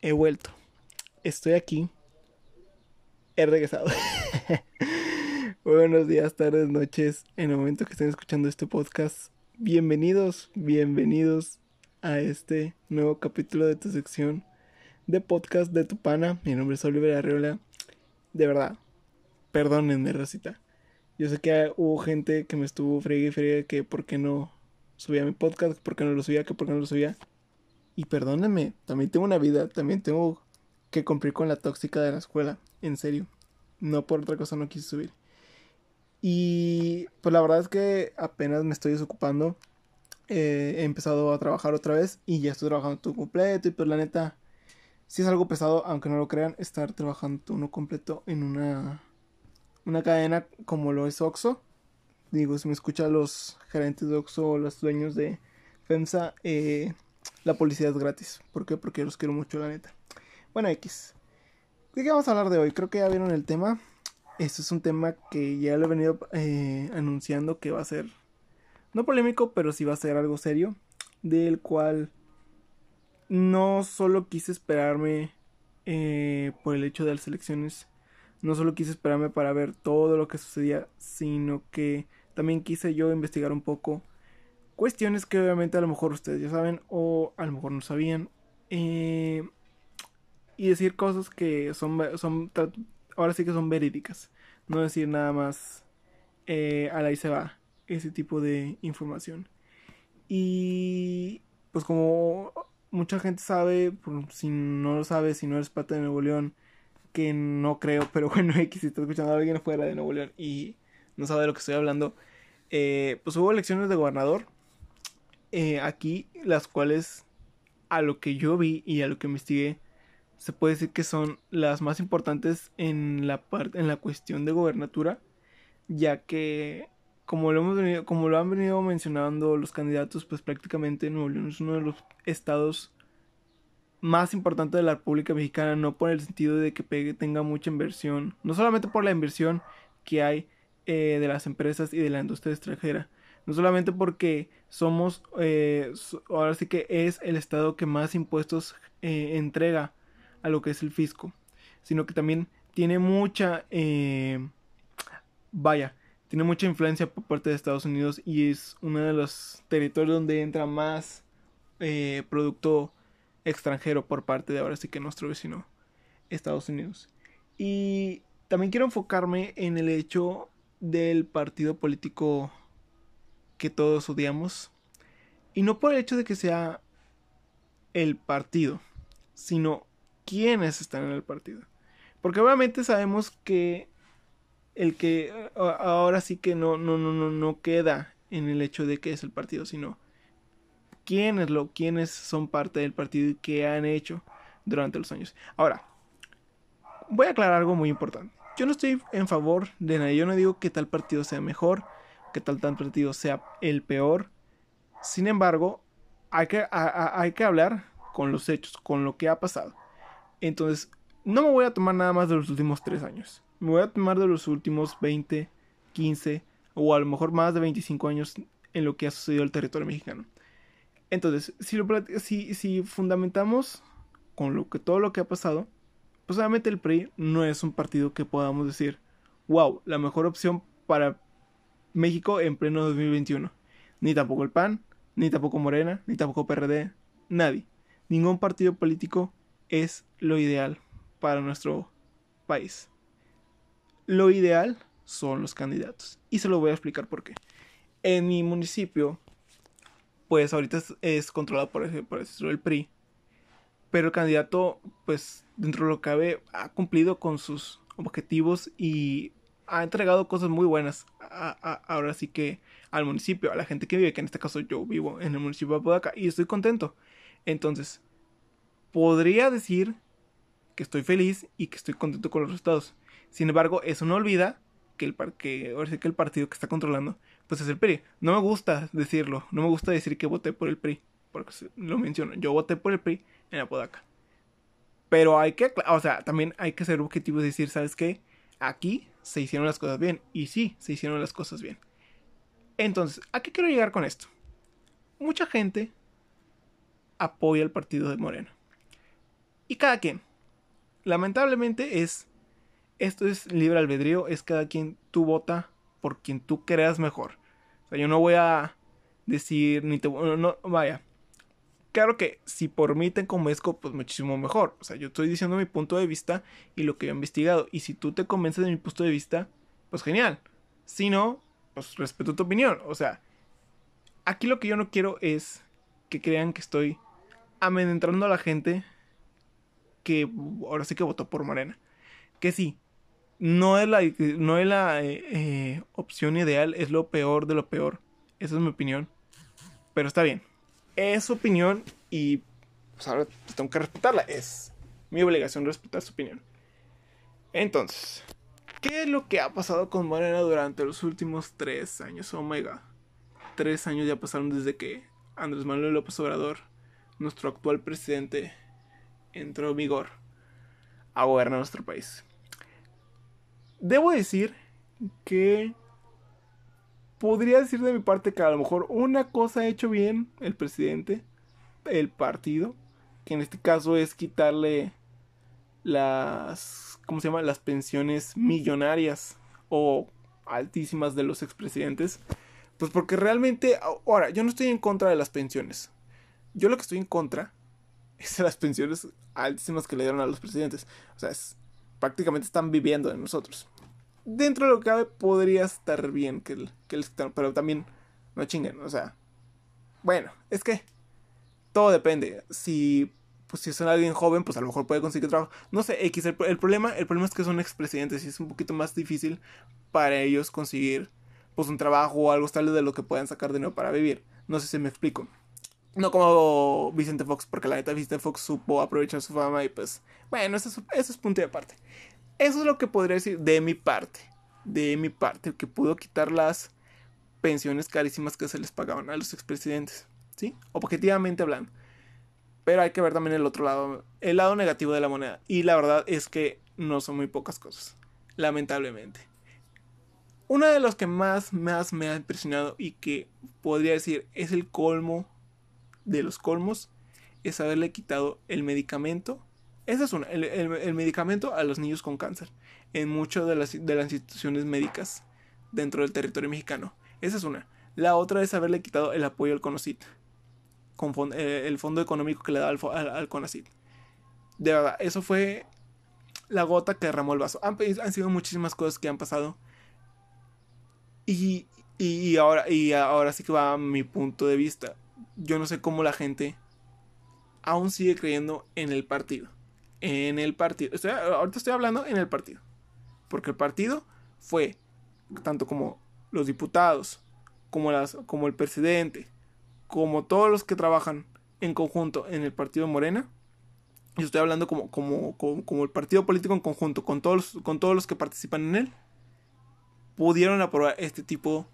he vuelto. Estoy aquí. He regresado. Buenos días, tardes, noches. En el momento que estén escuchando este podcast, bienvenidos, bienvenidos a este nuevo capítulo de tu sección de podcast de tu pana. Mi nombre es Oliver Arriola. De verdad, perdónenme, Rosita. Yo sé que hubo gente que me estuvo fregue y fregue que por qué no subía mi podcast, por qué no lo subía, que por qué no lo subía. Y perdónenme, también tengo una vida, también tengo que cumplir con la tóxica de la escuela, en serio. No por otra cosa no quise subir. Y pues la verdad es que apenas me estoy desocupando. Eh, he empezado a trabajar otra vez y ya estoy trabajando todo completo. Y pues la neta, sí es algo pesado, aunque no lo crean, estar trabajando uno completo en una, una cadena como lo es Oxo. Digo, si me escuchan los gerentes de Oxo o los dueños de FEMSA, eh, la publicidad es gratis. ¿Por qué? Porque los quiero mucho, la neta. Bueno, X. ¿De qué vamos a hablar de hoy? Creo que ya vieron el tema. Este es un tema que ya lo he venido eh, anunciando que va a ser, no polémico, pero sí va a ser algo serio. Del cual no solo quise esperarme eh, por el hecho de las elecciones. No solo quise esperarme para ver todo lo que sucedía, sino que también quise yo investigar un poco cuestiones que obviamente a lo mejor ustedes ya saben o a lo mejor no sabían. Eh, y decir cosas que son, son, ahora sí que son verídicas. No decir nada más eh, a la y se va ese tipo de información. Y pues como mucha gente sabe, si no lo sabe, si no eres parte de Nuevo León, que no creo, pero bueno, X, si está escuchando a alguien fuera de Nuevo León y no sabe de lo que estoy hablando, eh, pues hubo elecciones de gobernador eh, aquí, las cuales a lo que yo vi y a lo que investigué, se puede decir que son las más importantes en la parte en la cuestión de gobernatura, ya que como lo hemos venido, como lo han venido mencionando los candidatos, pues prácticamente Nuevo León es uno de los estados más importantes de la República Mexicana, no por el sentido de que tenga mucha inversión, no solamente por la inversión que hay eh, de las empresas y de la industria extranjera, no solamente porque somos, eh, ahora sí que es el estado que más impuestos eh, entrega a lo que es el fisco, sino que también tiene mucha, eh, vaya, tiene mucha influencia por parte de Estados Unidos y es uno de los territorios donde entra más producto extranjero por parte de ahora sí que nuestro vecino Estados Unidos. Y también quiero enfocarme en el hecho del partido político que todos odiamos. Y no por el hecho de que sea el partido, sino quienes están en el partido. Porque obviamente sabemos que el que ahora sí que no, no, no, no, no queda en el hecho de que es el partido, sino quiénes lo, quiénes son parte del partido y qué han hecho durante los años. Ahora, voy a aclarar algo muy importante. Yo no estoy en favor de nadie, yo no digo que tal partido sea mejor que tal tan partido sea el peor. Sin embargo, hay que, hay que hablar con los hechos, con lo que ha pasado. Entonces, no me voy a tomar nada más de los últimos 3 años. Me voy a tomar de los últimos 20, 15 o a lo mejor más de 25 años en lo que ha sucedido el territorio mexicano. Entonces, si, lo, si, si fundamentamos con lo que, todo lo que ha pasado, pues obviamente el PRI no es un partido que podamos decir, wow, la mejor opción para México en pleno 2021. Ni tampoco el PAN, ni tampoco Morena, ni tampoco PRD, nadie. Ningún partido político es lo ideal para nuestro país. Lo ideal son los candidatos. Y se lo voy a explicar por qué. En mi municipio, pues ahorita es, controlado por, por el PRI. Pero el candidato, pues dentro de lo que cabe, ha cumplido con sus objetivos y ha entregado cosas muy buenas. ahora sí que al municipio, a la gente que vive, que en este caso yo vivo en el municipio de Apodaca y estoy contento. Entonces, podría decir que estoy feliz y que estoy contento con los resultados. Sin embargo, eso no olvida que el, que, ahora sí que el partido que está controlando, pues es el PRI. No me gusta decirlo, no me gusta decir que voté por el PRI, porque lo menciono. Yo voté por el PRI en Apodaca. Pero hay que, o sea, también hay que ser objetivo y decir, ¿sabes qué? Aquí se hicieron las cosas bien. Y sí, se hicieron las cosas bien. Entonces, ¿a qué quiero llegar con esto? Mucha gente apoya el partido de Morena. Y cada quien. Lamentablemente es... Esto es libre albedrío, es cada quien tú vota por quien tú creas mejor. O sea, yo no voy a decir ni te... No, vaya. Claro que si por mí te convenzco, pues muchísimo mejor. O sea, yo estoy diciendo mi punto de vista y lo que yo he investigado. Y si tú te convences de mi punto de vista, pues genial. Si no, pues respeto tu opinión. O sea, aquí lo que yo no quiero es que crean que estoy amenazando a la gente que ahora sí que votó por Morena. Que sí, no es la, no es la eh, eh, opción ideal, es lo peor de lo peor. Esa es mi opinión. Pero está bien. Es su opinión y pues ahora tengo que respetarla. Es mi obligación respetar su opinión. Entonces, ¿qué es lo que ha pasado con Morena durante los últimos tres años? Omega. Tres años ya pasaron desde que Andrés Manuel López Obrador, nuestro actual presidente, entró en vigor a gobernar nuestro país. Debo decir que podría decir de mi parte que a lo mejor una cosa ha hecho bien el presidente, el partido, que en este caso es quitarle las, ¿cómo se llama? Las pensiones millonarias o altísimas de los expresidentes. Pues porque realmente, ahora, yo no estoy en contra de las pensiones. Yo lo que estoy en contra es de las pensiones altísimas que le dieron a los presidentes. O sea, es, prácticamente están viviendo de nosotros. Dentro de lo que cabe podría estar bien que, que les pero también no chinguen, o sea. Bueno, es que todo depende. Si pues si son alguien joven, pues a lo mejor puede conseguir trabajo. No sé, X, el, problema, el problema es que son expresidentes y es un poquito más difícil para ellos conseguir pues un trabajo o algo tal de lo que puedan sacar de nuevo para vivir. No sé si me explico. No como Vicente Fox, porque la neta Vicente Fox supo aprovechar su fama y pues, bueno, eso es, eso es punto de aparte. Eso es lo que podría decir de mi parte. De mi parte, que pudo quitar las pensiones carísimas que se les pagaban a los expresidentes. ¿Sí? Objetivamente hablando. Pero hay que ver también el otro lado, el lado negativo de la moneda. Y la verdad es que no son muy pocas cosas. Lamentablemente. Uno de los que más, más me ha impresionado y que podría decir es el colmo de los colmos es haberle quitado el medicamento. Ese es uno, el, medicamento a los niños con cáncer en muchas de las, de las instituciones médicas dentro del territorio mexicano. Esa es una. La otra es haberle quitado el apoyo al CONOCIT, con eh, el fondo económico que le da al, al, CONACIT. De verdad, eso fue la gota que derramó el vaso. Han, han sido muchísimas cosas que han pasado. Y, y, ahora, y ahora sí que va a mi punto de vista yo no sé cómo la gente aún sigue creyendo en el partido. En el partido. ahorita estoy hablando en el partido. Porque el partido fue, tanto como los diputados, como, las, como el presidente, como todos los que trabajan en conjunto en el partido Morena. Y estoy hablando como, como, como, el partido político en conjunto, con todos, con todos los que participan en él, pudieron aprobar este tipo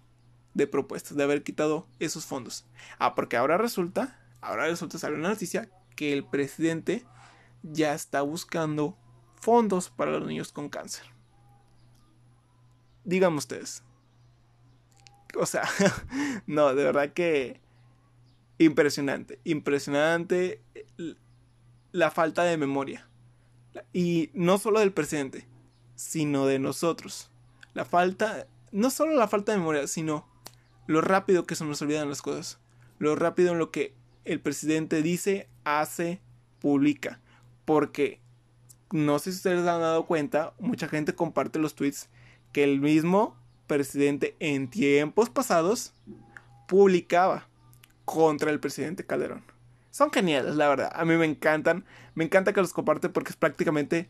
de propuestas, de haber quitado esos fondos. Ah, porque ahora resulta, ahora resulta, sale una noticia que el presidente ya está buscando fondos para los niños con cáncer. Díganme ustedes. O sea, no, de verdad que impresionante, impresionante la falta de memoria. Y no solo del presidente, sino de nosotros. La falta, no solo la falta de memoria, sino lo rápido que se nos olvidan las cosas, lo rápido en lo que el presidente dice, hace, publica. Porque no sé si ustedes han dado cuenta, mucha gente comparte los tweets que el mismo presidente en tiempos pasados publicaba contra el presidente Calderón. Son geniales, la verdad. A mí me encantan. Me encanta que los comparte porque es prácticamente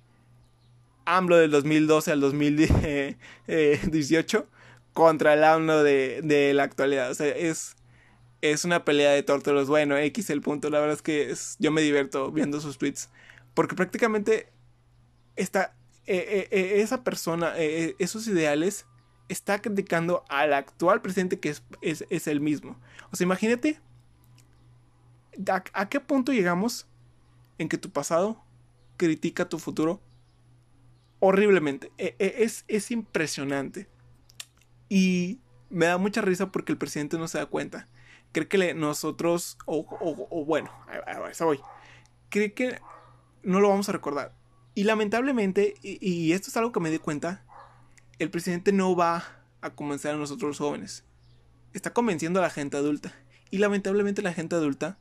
AMLO del 2012 al 2018 contra el AMLO de, de la actualidad. O sea, es, es una pelea de tórtolos. Bueno, X el punto. La verdad es que es, yo me divierto viendo sus tweets. Porque prácticamente está, eh, eh, eh, esa persona, esos ideales, está criticando al actual presidente que es, es, es el mismo. O sea, imagínate ¿a, ¿a, qué punto llegamos en que tu pasado critica tu futuro horriblemente. es, es impresionante. Y me da mucha risa porque el presidente no se da cuenta. Cree que nosotros, o, bueno, a, eso voy. Cree que no lo vamos a recordar. Y lamentablemente, y, esto es algo que me di cuenta, el presidente no va a convencer a nosotros los jóvenes. Está convenciendo a la gente adulta. Y lamentablemente la gente adulta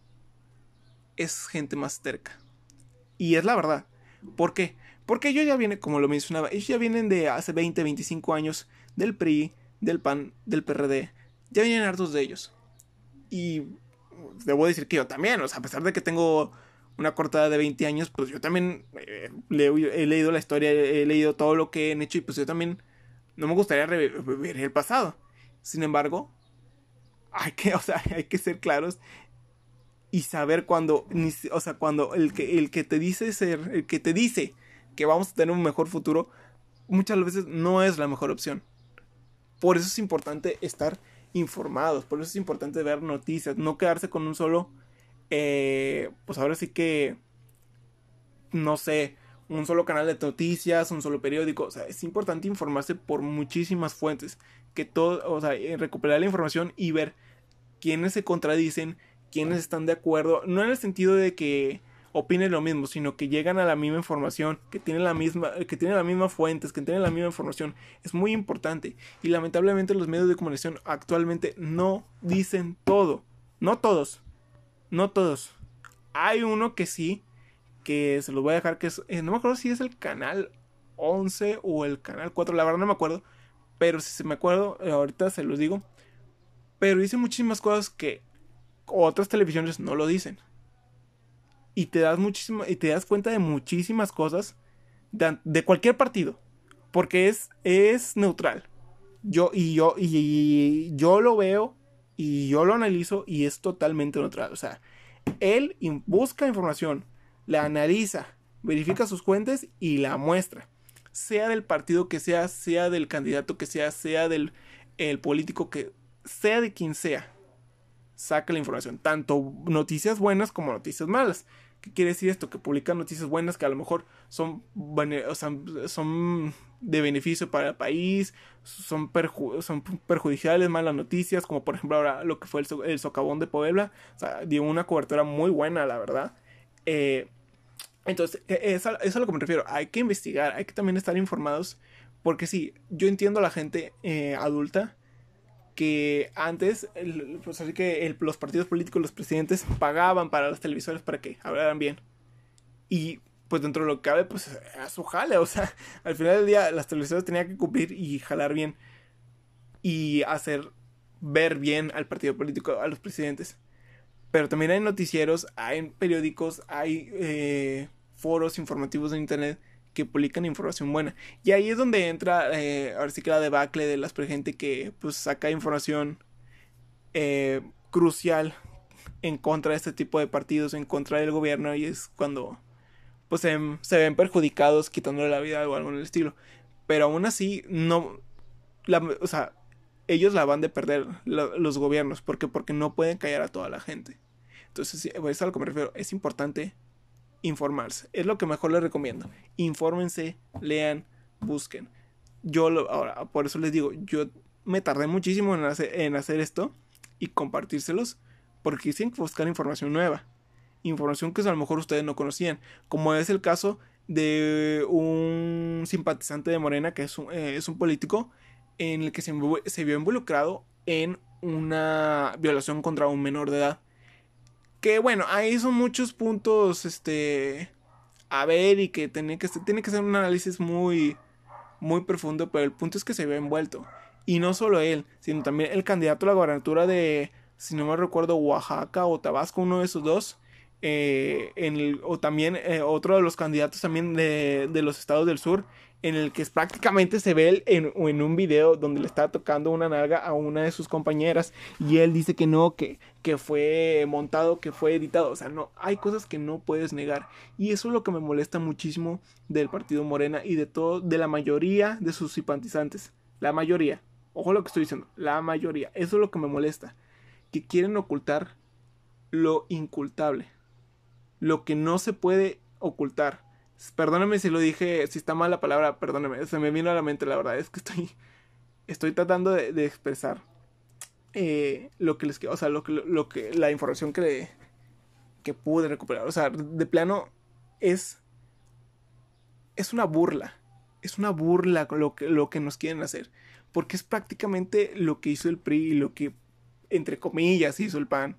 es gente más terca. Y es la verdad. ¿Por qué? Porque ellos ya vienen, como lo mencionaba, ellos ya vienen de hace 20, 25 años del PRI, del PAN, del PRD. Ya vienen hartos de ellos. Y debo decir que yo también, o sea, a pesar de que tengo una cortada de 20 años, pues yo también eh, he leído la historia, he leído todo lo que han hecho y pues yo también no me gustaría revivir el pasado. Sin embargo, hay que, o sea, hay que ser claros y saber cuando, o sea, cuando el que, el que te dice ser, el que te dice que vamos a tener un mejor futuro, muchas veces no es la mejor opción. Por eso es importante estar informados, por eso es importante ver noticias, no quedarse con un solo, eh, pues ahora sí que, no sé, un solo canal de noticias, un solo periódico, o sea, es importante informarse por muchísimas fuentes, que todo, o sea, eh, recuperar la información y ver quiénes se contradicen, quiénes están de acuerdo, no en el sentido de que opinen lo mismo, sino que llegan a la misma información, que tienen la misma, que tienen las mismas fuentes, que tienen la misma información. Es muy importante. Y lamentablemente los medios de comunicación actualmente no dicen todo. No todos. No todos. Hay uno que sí, que se los voy a dejar, que es, eh, no me acuerdo si es el canal 11 o el canal 4, la verdad no me acuerdo. Pero si se me acuerdo, eh, ahorita se los digo. Pero dice muchísimas cosas que otras televisiones no lo dicen y te das muchísimo, y te das cuenta de muchísimas cosas de, cualquier partido. Porque es, es neutral. Yo, y yo, y yo lo veo y yo lo analizo y es totalmente neutral. O sea, él busca información, la analiza, verifica sus fuentes y la muestra. Sea del partido que sea, sea del candidato que sea, sea del el político que sea de quien sea. Saca la información, tanto noticias buenas como noticias malas. ¿Qué quiere decir esto? Que publican noticias buenas que a lo mejor son, de beneficio para el país, son, perjudiciales, malas noticias, como por ejemplo ahora lo que fue el, socavón de Puebla. O sea, dio una cobertura muy buena, la verdad. Eh, entonces, e, es a, es a lo que me refiero. Hay que investigar, hay que también estar informados. Porque sí, yo entiendo a la gente eh, adulta que antes, pues así que los partidos políticos, los presidentes pagaban para los televisores para que hablaran bien. Y pues dentro de lo que cabe, pues a su jale, o sea, al final del día las televisoras tenían que cumplir y jalar bien y hacer ver bien al partido político, a los presidentes. Pero también hay noticieros, hay periódicos, hay eh, foros informativos en internet que publican información buena. Y ahí es donde entra, eh, ahora sí que la debacle de la gente que pues saca información eh, crucial en contra de este tipo de partidos, en contra del gobierno, y es cuando pues se, ven perjudicados quitándole la vida o algo en el estilo. Pero aún así, no, o sea, ellos la van de perder los gobiernos, porque porque no pueden callar a toda la gente. Entonces, es a lo que me refiero, es importante informarse. Es lo que mejor les recomiendo. Infórmense, lean, busquen. Yo lo, ahora, por eso les digo, yo me tardé muchísimo en hacer, en hacer esto y compartírselos porque tienen que buscar información nueva. Información que a lo mejor ustedes no conocían. Como es el caso de un simpatizante de Morena que es un, eh, es un político en el que se vio involucrado en una violación contra un menor de edad. Que bueno, ahí son muchos puntos este a ver y que tiene que tiene que ser un análisis muy muy profundo, pero el punto es que se ve envuelto y no solo él, sino también el candidato a la gobernatura de si no me recuerdo Oaxaca o Tabasco, uno de esos dos. Eh, en el, o también eh, otro de los candidatos también de, de los estados del sur en el que prácticamente se ve en, en, un video donde le está tocando una nalga a una de sus compañeras y él dice que no, que, que fue montado, que fue editado. O sea, no, hay cosas que no puedes negar. Y eso es lo que me molesta muchísimo del partido Morena y de todo, de la mayoría de sus simpatizantes. La mayoría. Ojo lo que estoy diciendo. La mayoría. Eso es lo que me molesta. Que quieren ocultar lo incultable. Lo que no se puede ocultar Perdóname si lo dije, si está mal la palabra, perdóname. Se me vino a la mente, la verdad es que estoy, estoy tratando de, expresar eh, lo que les o sea, lo lo que, la información que, que pude recuperar. O sea, de plano es es una burla. Es una burla lo que, lo que nos quieren hacer. Porque es prácticamente lo que hizo el PRI y lo que, entre comillas, hizo el PAN.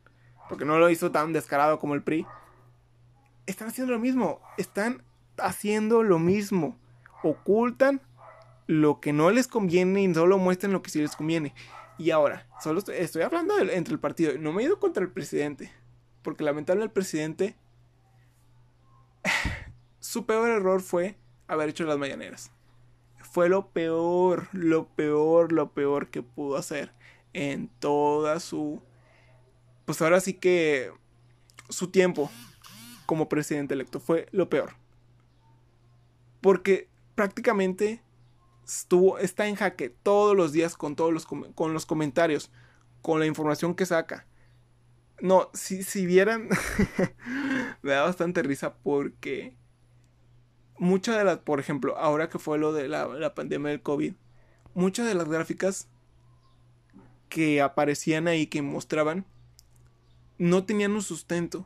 Porque no lo hizo tan descarado como el PRI. Están haciendo lo mismo. Están haciendo lo mismo. Ocultan lo que no les conviene y solo muestran lo que sí les conviene. Y ahora, solo estoy, hablando entre el partido. No me he ido contra el presidente. Porque lamentablemente el presidente. su peor error fue haber hecho las mañaneras. Fue lo peor, lo peor, lo peor que pudo hacer en toda su. Pues ahora sí que. Su tiempo como presidente electo fue lo peor. Porque prácticamente estuvo, está en jaque todos los días con todos los, con los comentarios, con la información que saca. No, si, si vieran, me da bastante risa porque muchas de las, por ejemplo, ahora que fue lo de la, pandemia del COVID, muchas de las gráficas que aparecían ahí, que mostraban, no tenían un sustento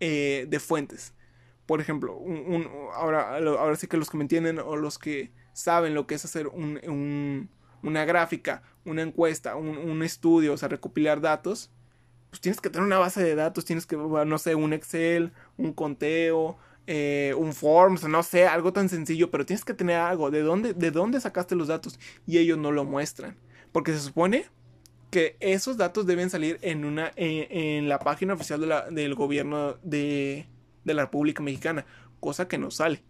eh, de fuentes. Por ejemplo, ahora, ahora sí que los que me entienden o los que saben lo que es hacer una gráfica, una encuesta, un, estudio, o sea, recopilar datos, pues tienes que tener una base de datos, tienes que, no sé, un Excel, un conteo, eh, un Forms, no sé, algo tan sencillo, pero tienes que tener algo. ¿De dónde, ¿De dónde sacaste los datos? Y ellos no lo muestran. Porque se supone que esos datos deben salir en, una, en, la página oficial del gobierno de, de la República Mexicana, cosa que no sale.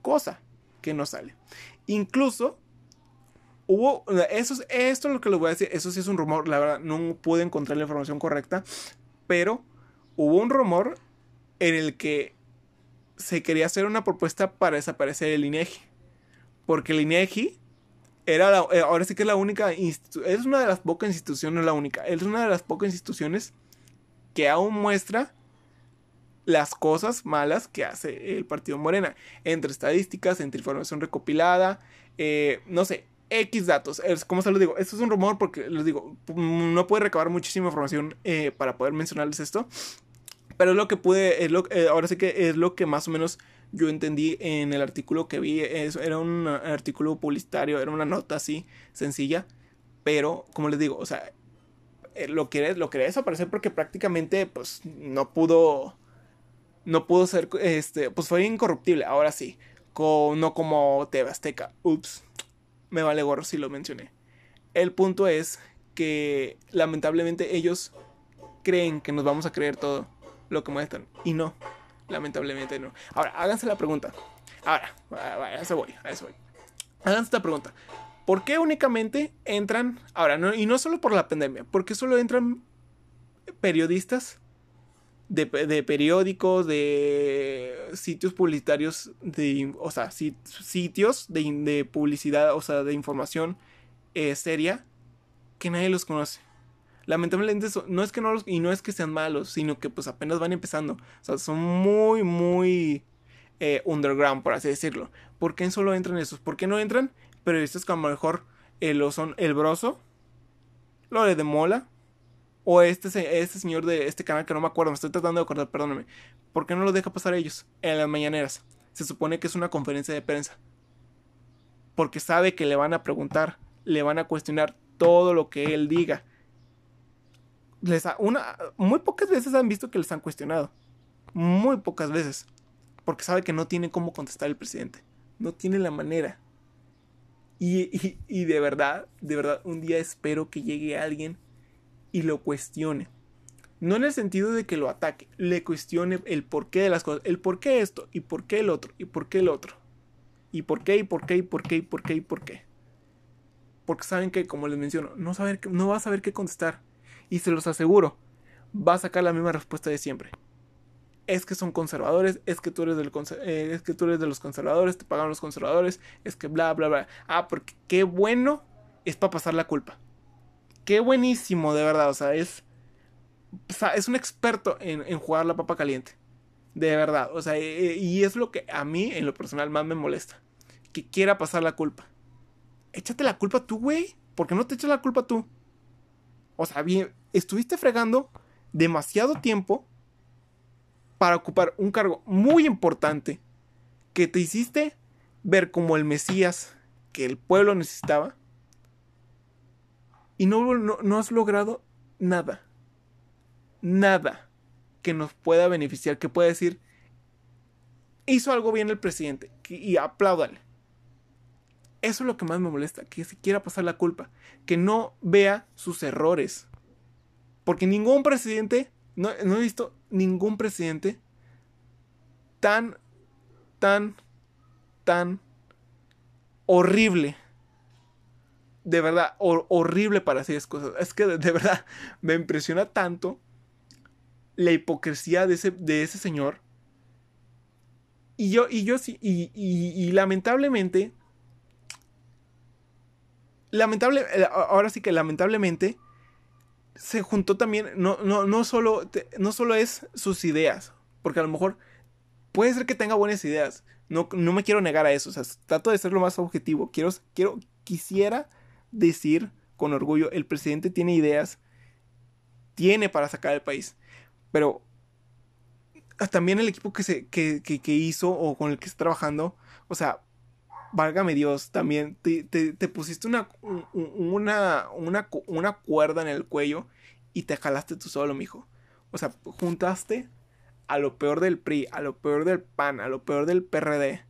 Cosa que no sale. Incluso hubo, eso es, esto es lo que les voy a decir, eso sí es un rumor, la verdad no pude encontrar la información correcta, pero hubo un rumor en el que se quería hacer una propuesta para desaparecer el INEGI, porque el INEGI era eh, ahora sí que es la única, es una de las pocas instituciones, la única, es una de las pocas instituciones que aún muestra las cosas malas que hace el partido Morena. Entre estadísticas, entre información recopilada, eh, no sé, X datos. Es, como se lo digo, esto es un rumor porque les digo, no puede recabar muchísima información eh, para poder mencionarles esto. Pero es lo que pude, es lo, ahora sí que es lo que más o menos yo entendí en el artículo que vi. era un artículo publicitario, era una nota así, sencilla. Pero, como les digo, o sea, lo quiere, lo quería desaparecer porque prácticamente pues no pudo no pudo ser, este, pues fue incorruptible, ahora sí, con, no como TV Azteca, ups, me vale gorro si lo mencioné. El punto es que lamentablemente ellos creen que nos vamos a creer todo lo que muestran y no, lamentablemente no. Ahora, háganse la pregunta. Ahora, a eso voy, a eso voy. Háganse esta pregunta. ¿Por qué únicamente entran, ahora, no, y no solo por la pandemia, ¿por qué solo entran periodistas de, periódicos, de sitios publicitarios, de, o sea, sitios de, publicidad, o sea, de información eh, seria, que nadie los conoce. Lamentablemente no es que no los, y no es que sean malos, sino que pues apenas van empezando. O sea, son muy, muy eh, underground, por así decirlo. ¿Por qué solo entran esos? ¿Por qué no entran periodistas como a lo mejor lo son El Broso, Lore de Mola, o este, este señor de este canal que no me acuerdo, me estoy tratando de acordar, perdóname. ¿Por qué no lo deja pasar ellos en las mañaneras? Se supone que es una conferencia de prensa. Porque sabe que le van a preguntar, le van a cuestionar todo lo que él diga. Les una, muy pocas veces han visto que les han cuestionado. Muy pocas veces. Porque sabe que no tiene cómo contestar el presidente. No tiene la manera. Y, y de verdad, de verdad, un día espero que llegue alguien y lo cuestione. No en el sentido de que lo ataque, le cuestione el porqué de las cosas, el por qué esto, y por qué el otro, y por qué el otro. Y por qué, y por qué, y por qué, y por qué, y por qué. Porque saben que, como les menciono, no, saber, no va a saber qué contestar. Y se los aseguro, va a sacar la misma respuesta de siempre. Es que son conservadores, es que tú eres, del, eh, es que tú eres de los conservadores, te pagan los conservadores, es que bla, bla, bla. Ah, porque qué bueno es para pasar la culpa qué buenísimo, de verdad. O sea, es. es un experto en, jugar la papa caliente. De verdad. O sea, e, e, y es lo que a mí, en lo personal, más me molesta. Que quiera pasar la culpa. Échate la culpa tú, güey. ¿Por qué no te echas la culpa tú? O sea, bien, estuviste fregando demasiado tiempo para ocupar un cargo muy importante que te hiciste ver como el Mesías que el pueblo necesitaba y no, no, has logrado nada. Nada que nos pueda beneficiar, que pueda decir, hizo algo bien el presidente y apláudale. Eso es lo que más me molesta, que se quiera pasar la culpa, que no vea sus errores. Porque ningún presidente, no, he visto ningún presidente tan, tan, tan horrible. De verdad, horrible para hacer cosas. Es que de, verdad me impresiona tanto la hipocresía de ese, de ese señor. Y yo, y yo sí, y, y, lamentablemente, lamentable, eh, ahora sí que lamentablemente, se juntó también, no, no, no, solo, no solo es sus ideas, porque a lo mejor puede ser que tenga buenas ideas, no, no me quiero negar a eso. O sea, trato de ser lo más objetivo. Quiero, quiero, quisiera decir con orgullo, el presidente tiene ideas, tiene para sacar el país. Pero también el equipo que, se, que, que, hizo o con el que está trabajando, o sea, válgame Dios, también te, te, pusiste una, una, una, una, cuerda en el cuello y te jalaste tú solo, mijo. O sea, juntaste a lo peor del PRI, a lo peor del PAN, a lo peor del PRD.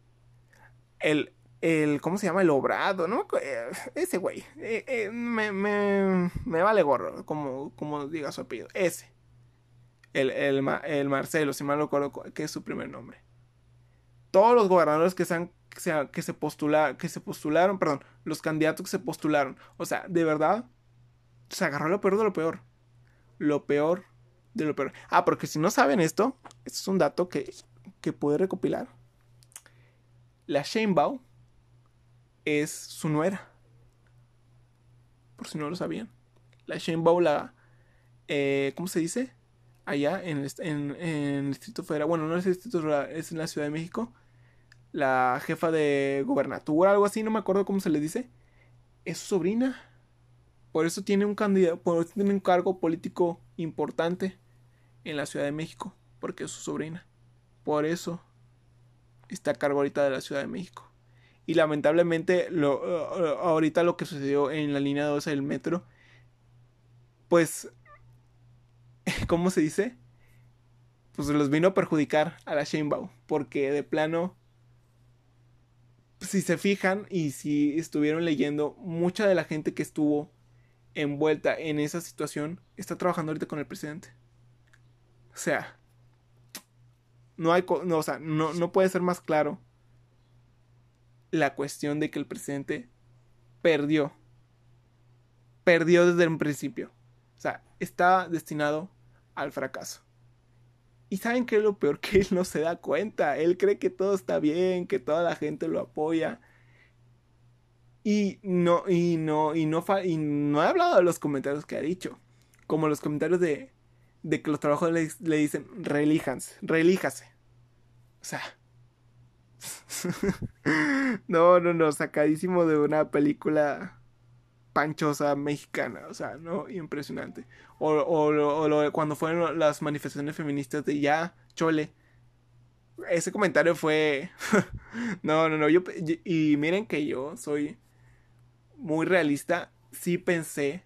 El, el ¿cómo se llama? El obrado, ¿no? Eh, ese güey. Eh, eh, me, me, me, vale gorro, como, como diga su apellido. Ese. El, el, el Marcelo, si mal no recuerdo, que es su primer nombre. Todos los gobernadores que se, han, que se, que se, que se postularon, perdón, los candidatos que se postularon. O sea, de verdad, se agarró lo peor de lo peor. Lo peor de lo peor. Ah, porque si no saben esto, esto es un dato que, que puede recopilar. La Sheinbaum es su nuera. Por si no lo sabían. La Sheinbaum, la... Eh, ¿Cómo se dice? Allá en el, en, el Distrito Federal. Bueno, no es el Distrito Federal, es en la Ciudad de México. La jefa de gobernatura, algo así, no me acuerdo cómo se le dice. Es su sobrina. Por eso tiene un candidato, por eso tiene un cargo político importante en la Ciudad de México, porque es su sobrina. Por eso está a cargo ahorita de la Ciudad de México. Y lamentablemente, lo, uh, ahorita lo que sucedió en la línea 12 del metro, pues, ¿cómo se dice? Pues los vino a perjudicar a la Sheinbaum, porque de plano, si se fijan y si estuvieron leyendo, mucha de la gente que estuvo envuelta en esa situación está trabajando ahorita con el presidente. O sea, no hay, no, o sea, no, no puede ser más claro la cuestión de que el presidente perdió. Perdió desde un principio. O sea, está destinado al fracaso. Y saben que lo peor que él no se da cuenta. Él cree que todo está bien, que toda la gente lo apoya. Y no, y no, y no, y no he hablado de los comentarios que ha dicho. Como los comentarios de, de que los trabajadores le, dicen relíjanse, relíjase. O sea. no, no, no, sacadísimo de una película panchosa mexicana, o sea, no, impresionante. O, o, cuando fueron las manifestaciones feministas de ya, chole. Ese comentario fue... no, no, no, yo... Y miren que yo soy muy realista. Sí pensé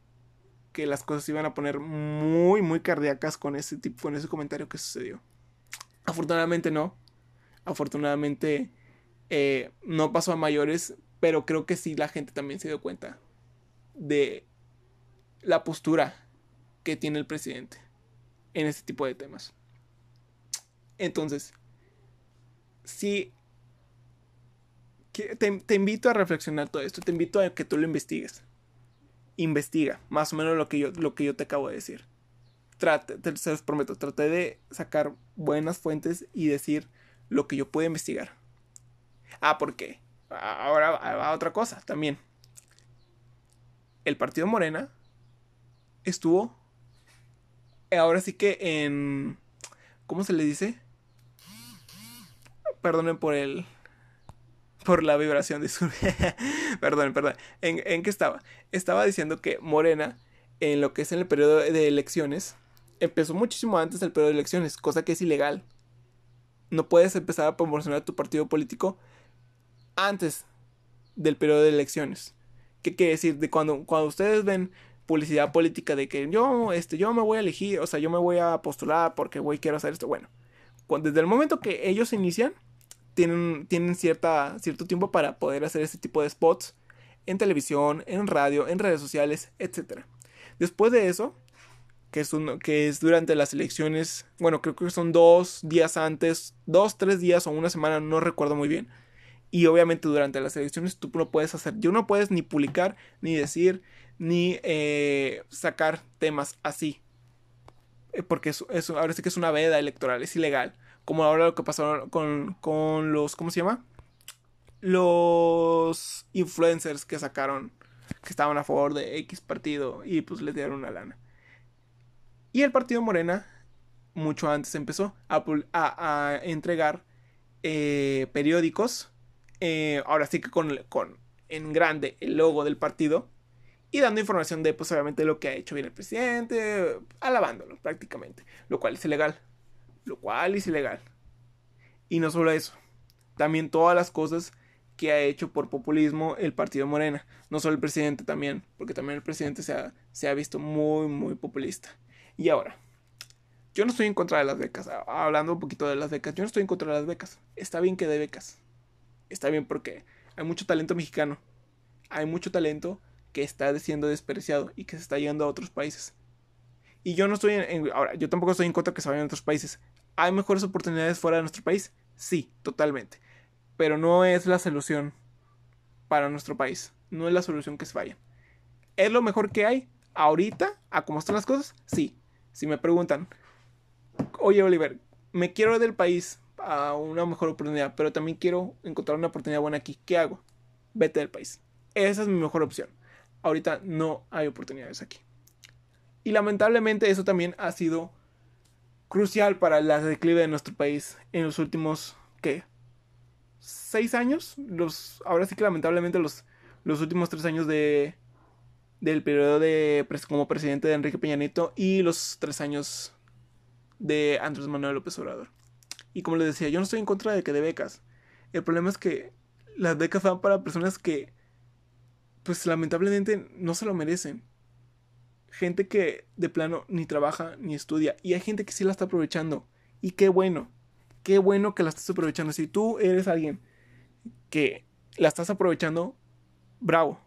que las cosas se iban a poner muy, muy cardíacas con ese tipo, con ese comentario que sucedió. Afortunadamente no. Afortunadamente eh, no pasó a mayores, pero creo que sí la gente también se dio cuenta de la postura que tiene el presidente en este tipo de temas. Entonces, sí, te, te invito a reflexionar todo esto, te invito a que tú lo investigues investiga, más o menos lo que yo, lo que yo te acabo de decir. Trate, te, se los prometo, traté de sacar buenas fuentes y decir lo que yo pude investigar. Ah, ¿por qué? Ahora va otra cosa también. El partido Morena estuvo ahora sí que en ¿cómo se le dice? Perdonen por el por la vibración, de su... perdón, perdón. ¿En, ¿En qué estaba? Estaba diciendo que Morena, en lo que es en el periodo de elecciones, empezó muchísimo antes del periodo de elecciones, cosa que es ilegal. No puedes empezar a promocionar tu partido político antes del periodo de elecciones. ¿Qué quiere decir? De cuando, cuando ustedes ven publicidad política de que yo, este, yo me voy a elegir, o sea, yo me voy a postular porque, güey, quiero hacer esto. Bueno, desde el momento que ellos inician, tienen, tienen cierta, cierto tiempo para poder hacer este tipo de spots en televisión, en radio, en redes sociales, etc. Después de eso, que es, que es durante las elecciones, bueno, creo que son dos días antes, dos, tres días o una semana, no recuerdo muy bien. Y obviamente durante las elecciones tú no puedes hacer, yo no puedes ni publicar, ni decir, ni eh, sacar temas así. Eh, porque eso, ahora sí que es una veda electoral, es ilegal. Como ahora lo que pasó con, con los, ¿cómo se llama? Los influencers que sacaron, que estaban a favor de X partido y pues les dieron una lana. Y el partido Morena, mucho antes empezó a, a, entregar eh, periódicos, eh, ahora sí que con, en grande el logo del partido, y dando información de, pues, obviamente, lo que ha hecho bien el presidente, alabándolo prácticamente, lo cual es ilegal, lo cual es ilegal. Y no solo eso, también todas las cosas que ha hecho por populismo el partido Morena, no solo el presidente también, porque también el presidente se ha, se ha visto muy, muy populista. Y ahora, yo no estoy en contra de las becas, hablando un poquito de las becas, yo no estoy en contra de las becas, está bien que dé becas, está bien porque hay mucho talento mexicano, hay mucho talento que está siendo despreciado y que se está yendo a otros países. Y yo no estoy en, ahora, yo tampoco estoy en contra que se vayan a otros países. ¿Hay mejores oportunidades fuera de nuestro país? Sí, totalmente. Pero no es la solución para nuestro país. No es la solución que se vayan. ¿Es lo mejor que hay ahorita a cómo están las cosas? Sí. Si me preguntan, oye Oliver, me quiero ir del país a una mejor oportunidad, pero también quiero encontrar una oportunidad buena aquí. ¿Qué hago? Vete del país. Esa es mi mejor opción ahorita no hay oportunidades aquí. Y lamentablemente eso también ha sido crucial para la declive de nuestro país en los últimos, ¿qué? ¿Seis años? Los, ahora sí que lamentablemente los, los últimos tres años de, del periodo de, como presidente de Enrique Peña Nieto y los tres años de Andrés Manuel López Obrador. Y como les decía, yo no estoy en contra de que de becas. El problema es que las becas van para personas que pues lamentablemente no se lo merecen. Gente que de plano ni trabaja ni estudia. Y hay gente que sí la está aprovechando. Y qué bueno. Qué bueno que la estás aprovechando. Si tú eres alguien que la estás aprovechando, bravo.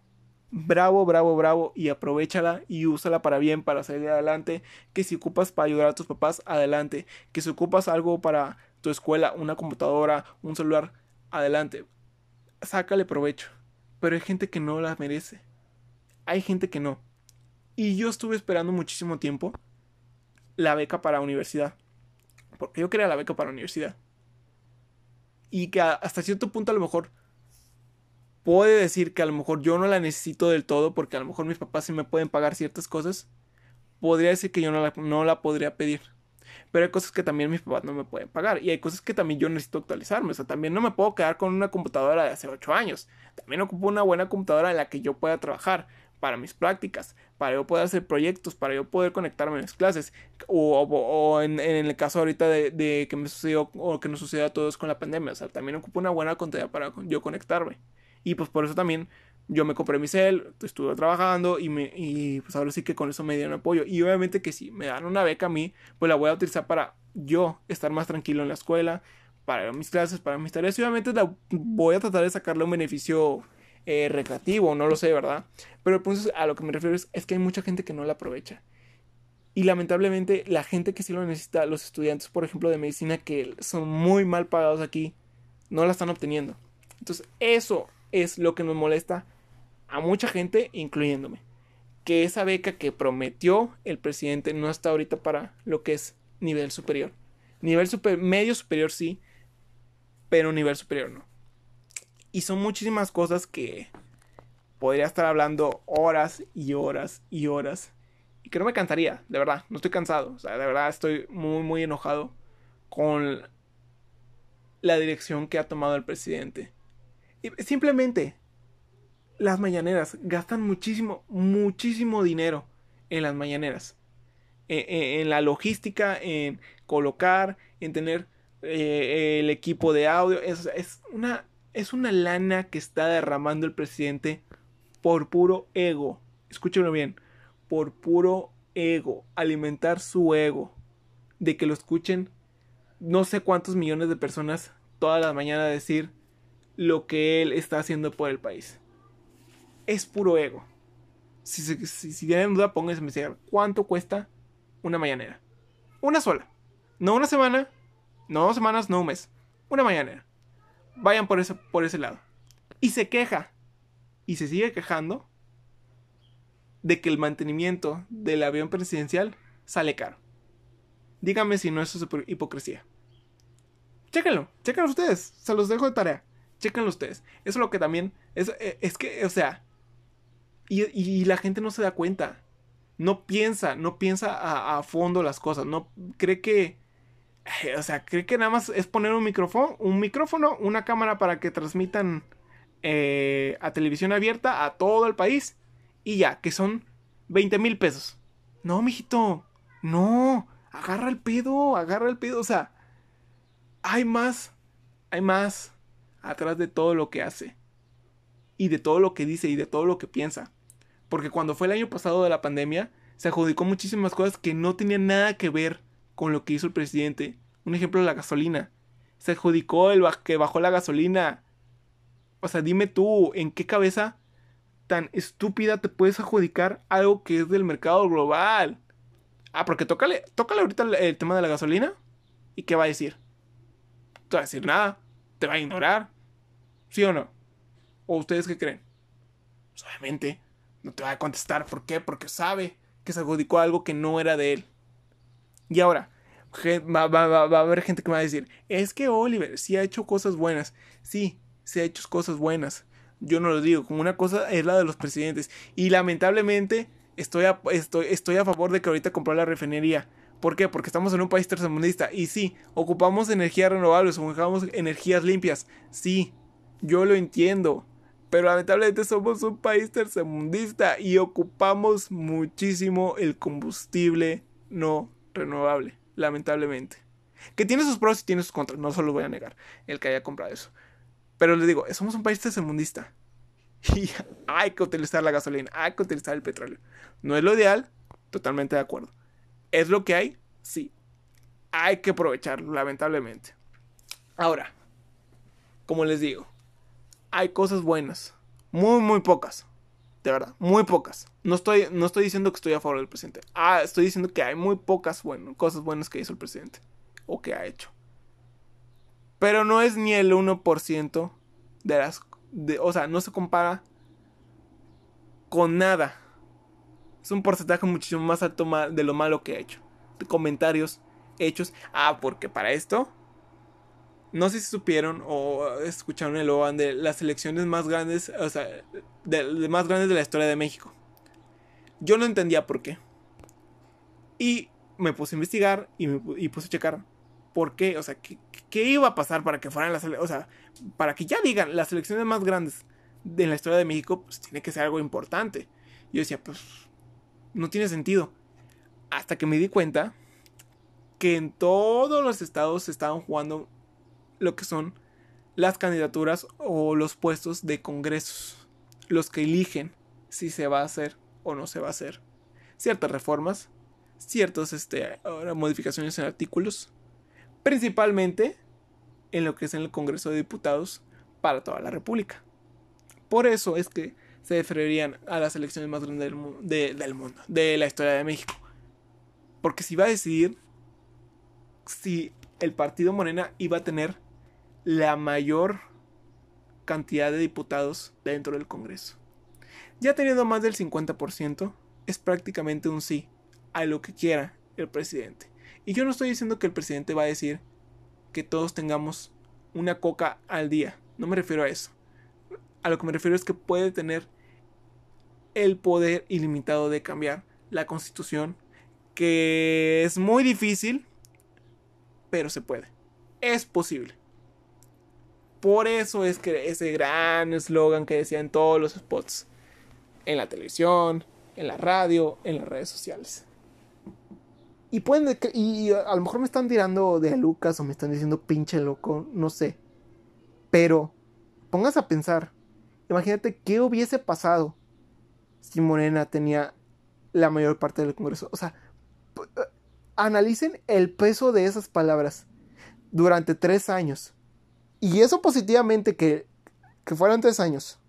Bravo, bravo, bravo. Y aprovechala y úsala para bien, para salir adelante. Que si ocupas para ayudar a tus papás, adelante. Que si ocupas algo para tu escuela, una computadora, un celular, adelante. Sácale provecho pero hay gente que no la merece. Hay gente que no. Y yo estuve esperando muchísimo tiempo la beca para universidad. Porque yo quería la beca para universidad. Y que hasta cierto punto a lo mejor puede decir que a lo mejor yo no la necesito del todo porque a lo mejor mis papás sí me pueden pagar ciertas cosas. Podría decir que yo no la, no la podría pedir. Pero hay cosas que también mis papás no me pueden pagar. Y hay cosas que también yo necesito actualizarme. O sea, también no me puedo quedar con una computadora de hace 8 años. También ocupo una buena computadora en la que yo pueda trabajar para mis prácticas, para yo poder hacer proyectos, para yo poder conectarme en las clases. O, en, el caso ahorita de, que me sucedió o que nos sucedió a todos con la pandemia. O sea, también ocupo una buena computadora para yo conectarme. Y pues por eso también yo me compré mi cel, estuve trabajando y, me, y pues ahora sí que con eso me dieron apoyo. Y obviamente que si me dan una beca a mí, pues la voy a utilizar para yo estar más tranquilo en la escuela, para mis clases, para mis tareas. Y obviamente la voy a tratar de sacarle un beneficio eh, recreativo, no lo sé, ¿verdad? Pero pues a lo que me refiero es, es que hay mucha gente que no la aprovecha. Y lamentablemente la gente que sí lo necesita, los estudiantes, por ejemplo, de medicina, que son muy mal pagados aquí, no la están obteniendo. Entonces, eso es lo que nos molesta a mucha gente, incluyéndome, que esa beca que prometió el presidente no está ahorita para lo que es nivel superior. Nivel super, medio superior sí, pero nivel superior no. Y son muchísimas cosas que podría estar hablando horas y horas y horas. Y que no me cansaría, de verdad, no estoy cansado. O sea, de verdad estoy muy, muy enojado con la dirección que ha tomado el presidente. Y simplemente las mañaneras gastan muchísimo, muchísimo dinero en las mañaneras. E, e, en, la logística, en colocar, en tener eh, el equipo de audio. Es, es, una, Es una lana que está derramando el presidente por puro ego. Escúchenlo bien. Por puro ego. Alimentar su ego. De que lo escuchen no sé cuántos millones de personas toda la mañana decir lo que él está haciendo por el país. Es puro ego. Si, tienen duda, pónganse a investigar. ¿Cuánto cuesta una mañanera? Una sola. No una semana, no dos semanas, no un mes. Una mañanera. Vayan por ese, por ese lado. Y se queja. Y se sigue quejando de que el mantenimiento del avión presidencial sale caro. Díganme si no es hipocresía. Chéquenlo, chéquenlo ustedes. Se los dejo de tarea. Chéquenlo ustedes. Eso es lo que también. Es, eh, es que, o sea, y, la gente no se da cuenta. No piensa, no piensa a, fondo las cosas. No cree que. O sea, cree que nada más es poner un micrófono, un micrófono, una cámara para que transmitan eh, a televisión abierta a todo el país. Y ya, que son 20 mil pesos. No, mijito. No. Agarra el pedo, agarra el pedo. O sea, hay más. Hay más atrás de todo lo que hace. Y de todo lo que dice y de todo lo que piensa. Porque cuando fue el año pasado de la pandemia, se adjudicó muchísimas cosas que no tenían nada que ver con lo que hizo el presidente. Un ejemplo, la gasolina. Se adjudicó el que bajó la gasolina. O sea, dime tú, ¿en qué cabeza tan estúpida te puedes adjudicar algo que es del mercado global? Ah, porque tócale, tócale ahorita el, tema de la gasolina. ¿Y qué va a decir? Te va a decir nada. Te va a ignorar. ¿Sí o no? ¿O ustedes qué creen? Pues obviamente no te va a contestar. ¿Por qué? Porque sabe que se adjudicó algo que no era de él. Y ahora, va, va, a haber gente que va a decir, es que Oliver sí ha hecho cosas buenas. Sí, sí ha hecho cosas buenas. Yo no lo digo, como una cosa es la de los presidentes. Y lamentablemente estoy a, estoy, estoy a favor de que ahorita compró la refinería. ¿Por qué? Porque estamos en un país tercermundista. Y sí, ocupamos energías renovables, ocupamos energías limpias. Sí, yo lo entiendo. Pero lamentablemente somos un país tercermundista y ocupamos muchísimo el combustible no renovable, lamentablemente. Que tiene sus pros y tiene sus contras, no se lo voy a negar, el que haya comprado eso. Pero les digo, somos un país tercermundista. Y hay que utilizar la gasolina, hay que utilizar el petróleo. No es lo ideal, totalmente de acuerdo. ¿Es lo que hay? Sí. Hay que aprovecharlo, lamentablemente. Ahora, como les digo, hay cosas buenas. Muy, muy pocas. De verdad, muy pocas. No estoy, no estoy diciendo que estoy a favor del presidente. Ah, estoy diciendo que hay muy pocas bueno, cosas buenas que hizo el presidente. O que ha hecho. Pero no es ni el 1% de las... De, o sea, no se compara con nada. Es un porcentaje muchísimo más alto de lo malo que ha hecho. De comentarios hechos. Ah, porque para esto no sé si supieron o escucharon el OAN de las elecciones más grandes, o sea, de, más grandes de la historia de México. Yo no entendía por qué. Y me puse a investigar y, me, puse a checar por qué, o sea, qué, iba a pasar para que fueran las, o sea, para que ya digan las elecciones más grandes de la historia de México, pues tiene que ser algo importante. Yo decía, pues, no tiene sentido. Hasta que me di cuenta que en todos los estados se estaban jugando lo que son las candidaturas o los puestos de congresos, los que eligen si se va a hacer o no se va a hacer ciertas reformas, ciertas este, modificaciones en artículos, principalmente en lo que es en el Congreso de Diputados para toda la República. Por eso es que se referirían a las elecciones más grandes del, del mundo, de la historia de México. Porque si va a decidir si el partido Morena iba a tener la mayor cantidad de diputados dentro del Congreso. Ya teniendo más del 50%, es prácticamente un sí a lo que quiera el presidente. Y yo no estoy diciendo que el presidente va a decir que todos tengamos una coca al día. No me refiero a eso. A lo que me refiero es que puede tener el poder ilimitado de cambiar la constitución, que es muy difícil, pero se puede. Es posible. Por eso es que ese gran eslogan que decían todos los spots en la televisión, en la radio, en las redes sociales. Y pueden y a lo mejor me están tirando de Lucas o me están diciendo pinche loco, no sé. Pero pongas a pensar, imagínate qué hubiese pasado si Morena tenía la mayor parte del Congreso. O sea, eh, analicen el peso de esas palabras durante tres años. Y eso positivamente que, que fueran tres años.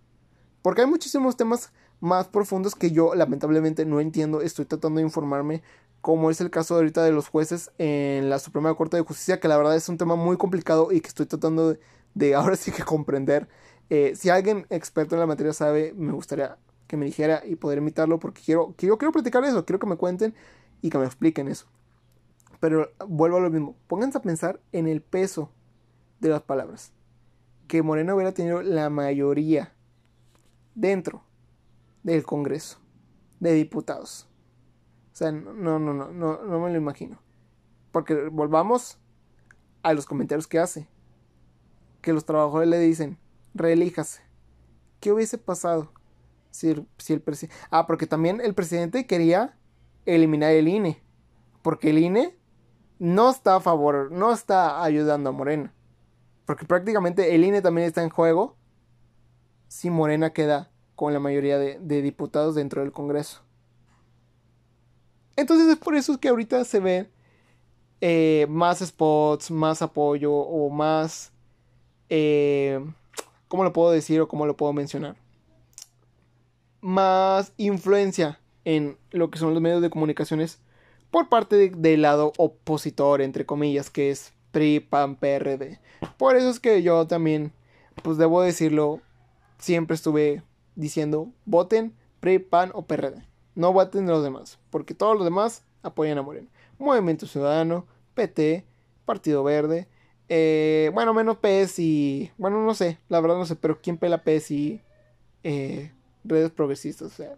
Porque hay muchísimos temas más profundos que yo lamentablemente no entiendo. Estoy tratando de informarme como es el caso ahorita de los jueces en la Suprema Corte de Justicia, que la verdad es un tema muy complicado y que estoy tratando de, ahora sí que comprender. Eh, si alguien experto en la materia sabe, me gustaría que me dijera y poder imitarlo porque quiero, quiero, quiero platicar eso, quiero que me cuenten y que me expliquen eso. Pero vuelvo a lo mismo, pónganse a pensar en el peso de las palabras. Que Moreno hubiera tenido la mayoría dentro del Congreso de Diputados. O sea, no, no, no, no, no me lo imagino. Porque volvamos a los comentarios que hace. Que los trabajadores le dicen, reelíjase. ¿Qué hubiese pasado si el, si el presidente... Ah, porque también el presidente quería eliminar el INE. Porque el INE no está a favor, no está ayudando a Morena. Porque prácticamente el INE también está en juego si Morena queda con la mayoría de diputados dentro del Congreso. Entonces es por eso que ahorita se ven eh, más spots, más apoyo o más... Eh, ¿Cómo lo puedo decir o cómo lo puedo mencionar? Más influencia en lo que son los medios de comunicaciones por parte del lado opositor, entre comillas, que es PRI, PAN, PRD. Por eso es que yo también, pues debo decirlo, siempre estuve diciendo, voten PRI, PAN o PRD no voten los demás, porque todos los demás apoyan a Moreno. Movimiento Ciudadano, PT, Partido Verde, eh, bueno, menos PS y, bueno, no sé, la verdad no sé, pero ¿quién pela PS y eh, redes progresistas? O sea,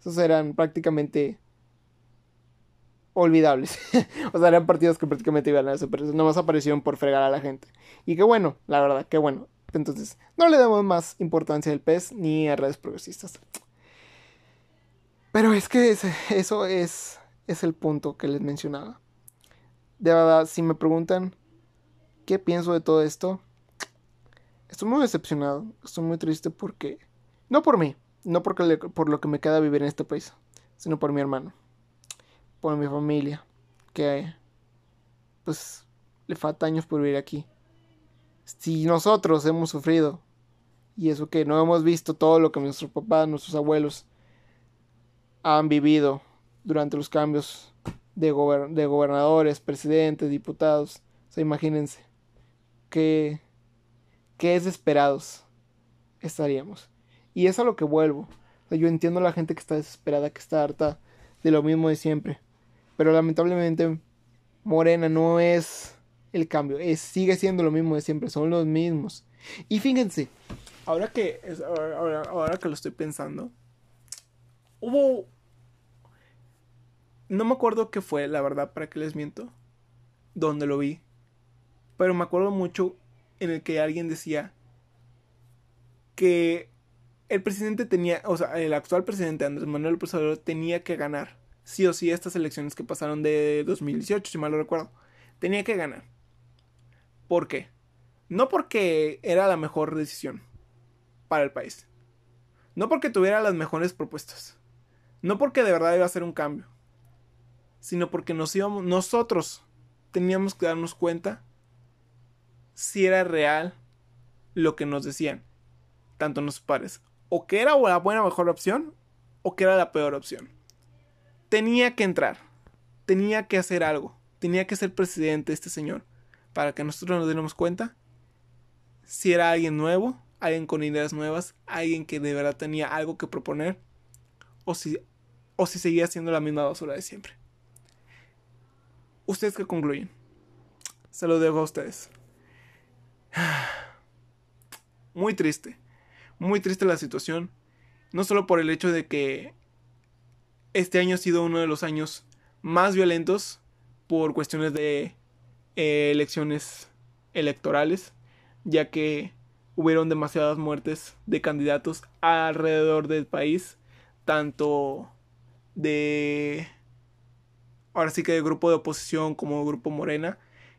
esos eran prácticamente olvidables. o sea, eran partidos que prácticamente iban a desaparecer, nomás aparecieron por fregar a la gente. Y qué bueno, la verdad, qué bueno. Entonces, no le damos más importancia al PES ni a redes progresistas. Pero es que eso es, es el punto que les mencionaba. De verdad, si me preguntan qué pienso de todo esto, estoy muy decepcionado, estoy muy triste porque, no por mí, no porque por lo que me queda vivir en este país, sino por mi hermano, por mi familia, que pues le falta años por vivir aquí. Si nosotros hemos sufrido, y eso que no hemos visto todo lo que nuestros papás, nuestros abuelos han vivido durante los cambios de, de gobernadores, presidentes, diputados. O sea, imagínense qué, qué desesperados estaríamos. Y es a lo que vuelvo. yo entiendo a la gente que está desesperada, que está harta de lo mismo de siempre. Pero lamentablemente Morena no es el cambio, es, sigue siendo lo mismo de siempre, son los mismos. Y fíjense, ahora que, ahora, que lo estoy pensando, hubo... No me acuerdo qué fue, la verdad, para que les miento. Donde lo vi. Pero me acuerdo mucho en el que alguien decía que el presidente tenía, o sea, el actual presidente Andrés Manuel López Obrador tenía que ganar. Sí o sí, estas elecciones que pasaron de 2018, si mal lo recuerdo. Tenía que ganar. ¿Por qué? No porque era la mejor decisión para el país. No porque tuviera las mejores propuestas. No porque de verdad iba a ser un cambio, sino porque nos íbamos, nosotros teníamos que darnos cuenta si era real lo que nos decían, tanto nuestros padres, o que era la buena mejor opción, o que era la peor opción. Tenía que entrar, tenía que hacer algo, tenía que ser presidente este señor, para que nosotros nos diéramos cuenta si era alguien nuevo, alguien con ideas nuevas, alguien que de verdad tenía algo que proponer, o si o si seguía siendo la misma basura de siempre. ¿Ustedes qué concluyen? Se lo dejo a ustedes. Muy triste. Muy triste la situación. No solo por el hecho de que este año ha sido uno de los años más violentos por cuestiones de eh, elecciones electorales, ya que hubieron demasiadas muertes de candidatos alrededor del país, tanto de ahora sí que de grupo de oposición como grupo Morena.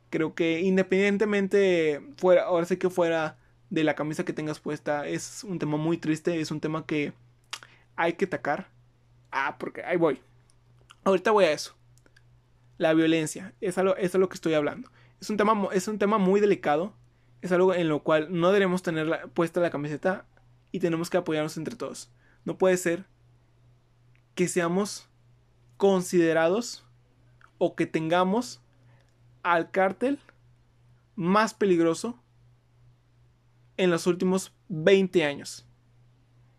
Creo que independientemente fuera, ahora sí que fuera de la camisa que tengas puesta. Es un tema muy triste, es un tema que hay que atacar. Ah, porque ahí voy. Ahorita voy a eso. La violencia, es algo, lo que estoy hablando. Es un, tema, es un tema muy delicado. Es algo en lo cual no debemos tener puesta la camiseta y tenemos que apoyarnos entre todos. No puede ser que seamos considerados o que tengamos al cártel más peligroso en los últimos 20 años.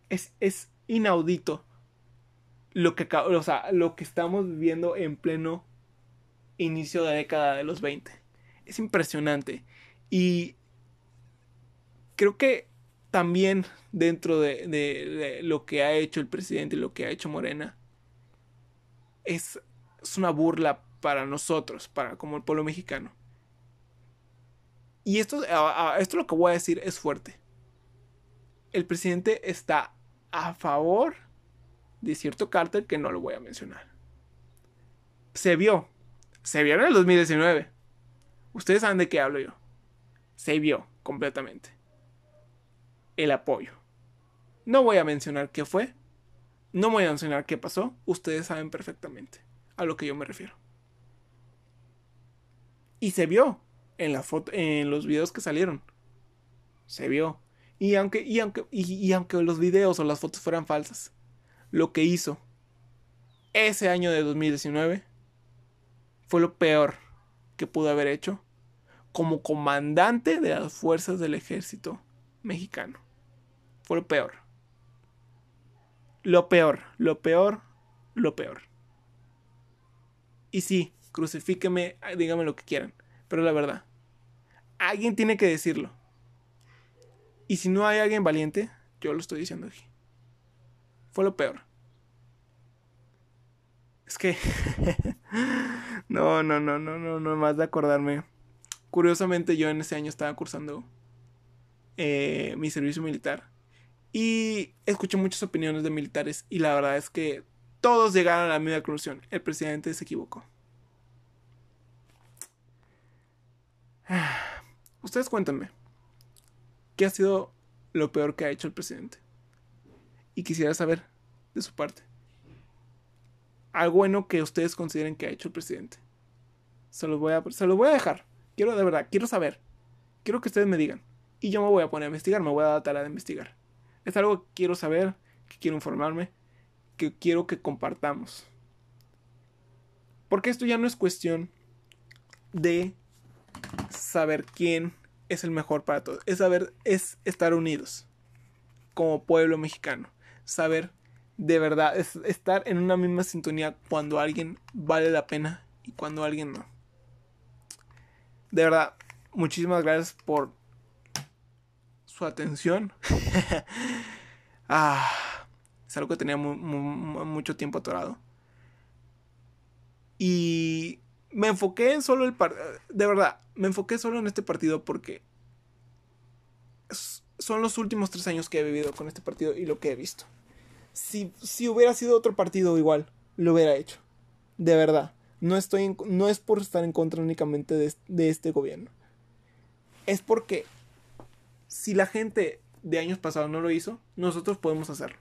Es, es inaudito lo que, o sea, lo que estamos viviendo en pleno inicio de década de los 20. Es impresionante. Y creo que también dentro de, de, lo que ha hecho el presidente y lo que ha hecho Morena, es, es una burla para nosotros, para como el pueblo mexicano. Y esto, esto lo que voy a decir es fuerte. El presidente está a favor de cierto cártel que no lo voy a mencionar. Se vio. Se vio en el 2019. Ustedes saben de qué hablo yo. Se vio completamente. El apoyo. No voy a mencionar qué fue. No voy a mencionar qué pasó. Ustedes saben perfectamente a lo que yo me refiero. Y se vio en la foto, en los videos que salieron. Se vio. Y aunque, y aunque, y, aunque los videos o las fotos fueran falsas, lo que hizo ese año de 2019 fue lo peor que pudo haber hecho como comandante de las fuerzas del ejército mexicano. Fue lo peor. Lo peor, lo peor, lo peor. Y sí, crucifíqueme, dígame lo que quieran, pero la verdad, alguien tiene que decirlo. Y si no hay alguien valiente, yo lo estoy diciendo aquí. Fue lo peor. Es que... no, no, no, no, no, no, más de acordarme. Curiosamente yo en ese año estaba cursando eh, mi servicio militar. Y escuché muchas opiniones de militares y la verdad es que todos llegaron a la misma conclusión. El presidente se equivocó. Ustedes cuéntenme. ¿Qué ha sido lo peor que ha hecho el presidente? Y quisiera saber de su parte. Algo bueno que ustedes consideren que ha hecho el presidente. Se los voy a, se los voy a dejar. Quiero de verdad, quiero saber. Quiero que ustedes me digan. Y yo me voy a poner a investigar, me voy a dar tarea de investigar. Es algo que quiero saber, que quiero informarme que quiero que compartamos. Porque esto ya no es cuestión de saber quién es el mejor para todos. Es saber, es estar unidos como pueblo mexicano. Saber de verdad, es estar en una misma sintonía cuando alguien vale la pena y cuando alguien no. De verdad, muchísimas gracias por su atención. ah. Es algo que tenía mucho tiempo atorado. Y me enfoqué en solo el partido. De verdad, me enfoqué solo en este partido porque son los últimos tres años que he vivido con este partido y lo que he visto. Si, si hubiera sido otro partido igual, lo hubiera hecho. De verdad. No, estoy no es por estar en contra únicamente de, de este gobierno. Es porque si la gente de años pasados no lo hizo, nosotros podemos hacerlo.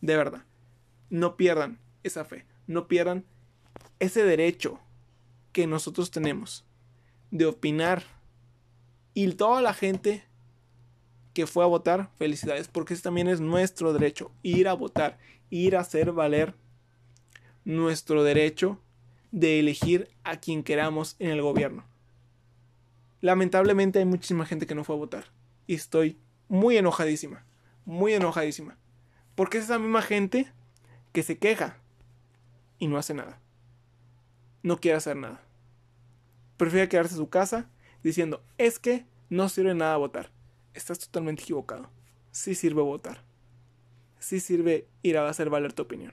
De verdad. No pierdan esa fe. No pierdan ese derecho que nosotros tenemos de opinar. Y toda la gente que fue a votar, felicidades, porque ese también es nuestro derecho, ir a votar, ir a hacer valer nuestro derecho de elegir a quien queramos en el gobierno. Lamentablemente hay muchísima gente que no fue a votar y estoy muy enojadísima, muy enojadísima. Porque es esa misma gente que se queja y no hace nada. No quiere hacer nada. Prefiere quedarse en su casa diciendo, es que no sirve nada votar estás totalmente equivocado. Sí sirve votar. Sí sirve ir a hacer valer tu opinión.